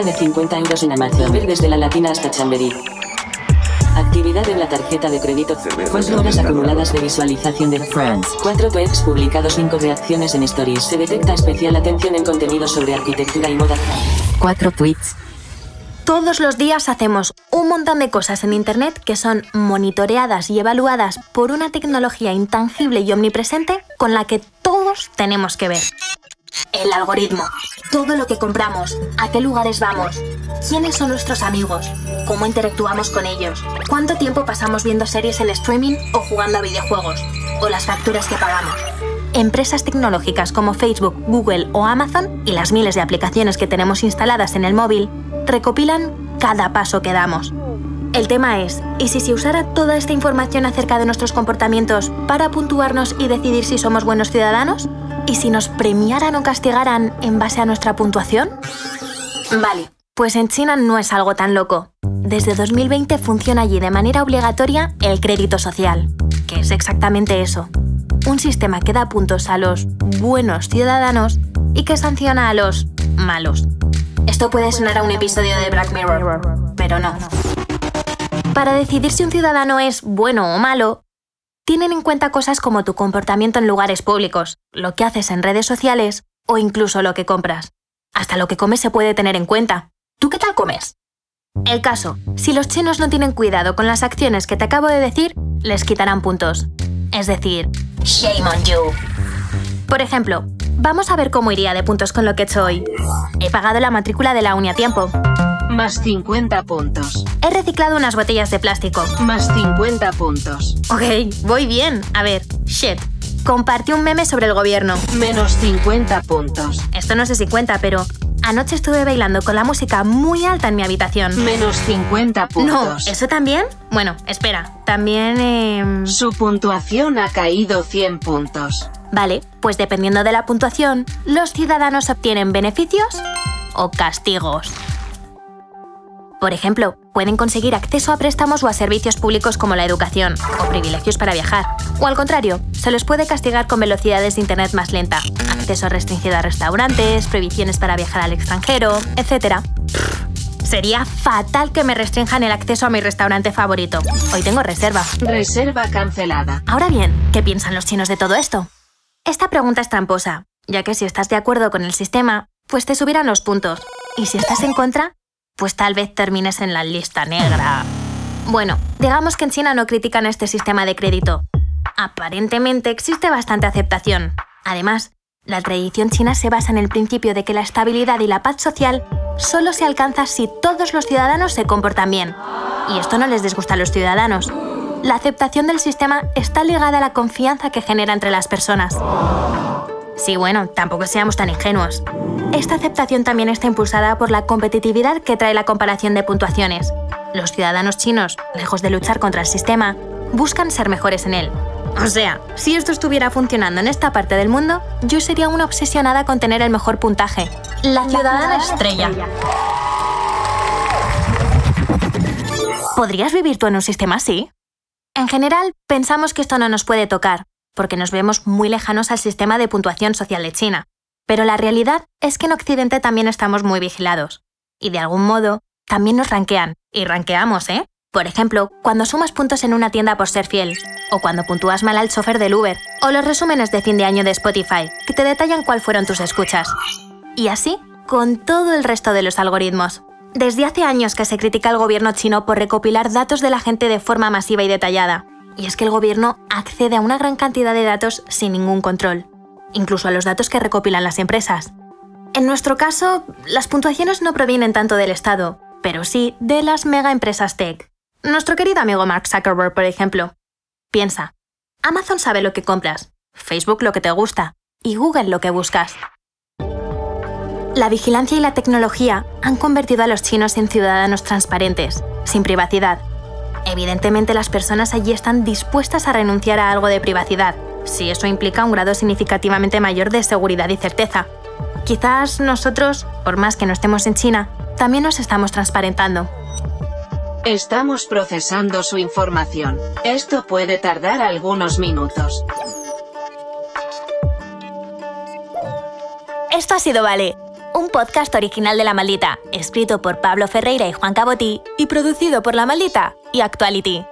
Compra de 50 euros en Amazon. Ver desde la latina hasta Chamberí. Actividad en la tarjeta de crédito. 4 horas acumuladas de visualización de Friends. 4 tweets publicados. 5 reacciones en Stories. Se detecta especial atención en contenido sobre arquitectura y moda. 4 tweets. Todos los días hacemos un montón de cosas en Internet que son monitoreadas y evaluadas por una tecnología intangible y omnipresente con la que todos tenemos que ver. El algoritmo. Todo lo que compramos, a qué lugares vamos, quiénes son nuestros amigos, cómo interactuamos con ellos, cuánto tiempo pasamos viendo series en streaming o jugando a videojuegos, o las facturas que pagamos. Empresas tecnológicas como Facebook, Google o Amazon y las miles de aplicaciones que tenemos instaladas en el móvil recopilan cada paso que damos. El tema es, ¿y si se usara toda esta información acerca de nuestros comportamientos para puntuarnos y decidir si somos buenos ciudadanos? ¿Y si nos premiaran o castigaran en base a nuestra puntuación? Vale, pues en China no es algo tan loco. Desde 2020 funciona allí de manera obligatoria el crédito social, que es exactamente eso. Un sistema que da puntos a los buenos ciudadanos y que sanciona a los malos. Esto puede sonar a un episodio de Black Mirror, pero no. Para decidir si un ciudadano es bueno o malo, tienen en cuenta cosas como tu comportamiento en lugares públicos, lo que haces en redes sociales o incluso lo que compras. Hasta lo que comes se puede tener en cuenta. ¿Tú qué tal comes? El caso, si los chinos no tienen cuidado con las acciones que te acabo de decir, les quitarán puntos. Es decir, shame on you. Por ejemplo, vamos a ver cómo iría de puntos con lo que he hecho hoy. He pagado la matrícula de la uni a tiempo. Más 50 puntos. He reciclado unas botellas de plástico. Más 50 puntos. Ok, voy bien. A ver, shit. Compartí un meme sobre el gobierno. Menos 50 puntos. Esto no sé si cuenta, pero anoche estuve bailando con la música muy alta en mi habitación. Menos 50 puntos. No, ¿eso también? Bueno, espera, también... Eh... Su puntuación ha caído 100 puntos. Vale, pues dependiendo de la puntuación, los ciudadanos obtienen beneficios o castigos. Por ejemplo, pueden conseguir acceso a préstamos o a servicios públicos como la educación, o privilegios para viajar. O al contrario, se les puede castigar con velocidades de Internet más lenta, acceso restringido a restaurantes, prohibiciones para viajar al extranjero, etc. Sería fatal que me restrinjan el acceso a mi restaurante favorito. Hoy tengo reserva. Reserva cancelada. Ahora bien, ¿qué piensan los chinos de todo esto? Esta pregunta es tramposa, ya que si estás de acuerdo con el sistema, pues te subirán los puntos. Y si estás en contra, pues tal vez termines en la lista negra. Bueno, digamos que en China no critican este sistema de crédito. Aparentemente existe bastante aceptación. Además, la tradición china se basa en el principio de que la estabilidad y la paz social solo se alcanza si todos los ciudadanos se comportan bien. Y esto no les disgusta a los ciudadanos. La aceptación del sistema está ligada a la confianza que genera entre las personas. Sí, bueno, tampoco seamos tan ingenuos. Esta aceptación también está impulsada por la competitividad que trae la comparación de puntuaciones. Los ciudadanos chinos, lejos de luchar contra el sistema, buscan ser mejores en él. O sea, si esto estuviera funcionando en esta parte del mundo, yo sería una obsesionada con tener el mejor puntaje. La ciudadana estrella. ¿Podrías vivir tú en un sistema así? En general, pensamos que esto no nos puede tocar, porque nos vemos muy lejanos al sistema de puntuación social de China. Pero la realidad es que en Occidente también estamos muy vigilados. Y de algún modo, también nos ranquean. Y ranqueamos, ¿eh? Por ejemplo, cuando sumas puntos en una tienda por ser fiel, o cuando puntúas mal al chofer del Uber, o los resúmenes de fin de año de Spotify, que te detallan cuál fueron tus escuchas. Y así, con todo el resto de los algoritmos. Desde hace años que se critica al gobierno chino por recopilar datos de la gente de forma masiva y detallada, y es que el gobierno accede a una gran cantidad de datos sin ningún control, incluso a los datos que recopilan las empresas. En nuestro caso, las puntuaciones no provienen tanto del Estado, pero sí de las mega empresas tech. Nuestro querido amigo Mark Zuckerberg, por ejemplo. Piensa, Amazon sabe lo que compras, Facebook lo que te gusta y Google lo que buscas. La vigilancia y la tecnología han convertido a los chinos en ciudadanos transparentes, sin privacidad, Evidentemente las personas allí están dispuestas a renunciar a algo de privacidad, si eso implica un grado significativamente mayor de seguridad y certeza. Quizás nosotros, por más que no estemos en China, también nos estamos transparentando. Estamos procesando su información. Esto puede tardar algunos minutos. Esto ha sido Vale. un podcast original de La Maldita, escrito por Pablo Ferreira y Juan Cabotí y producido por La Maldita y Actuality.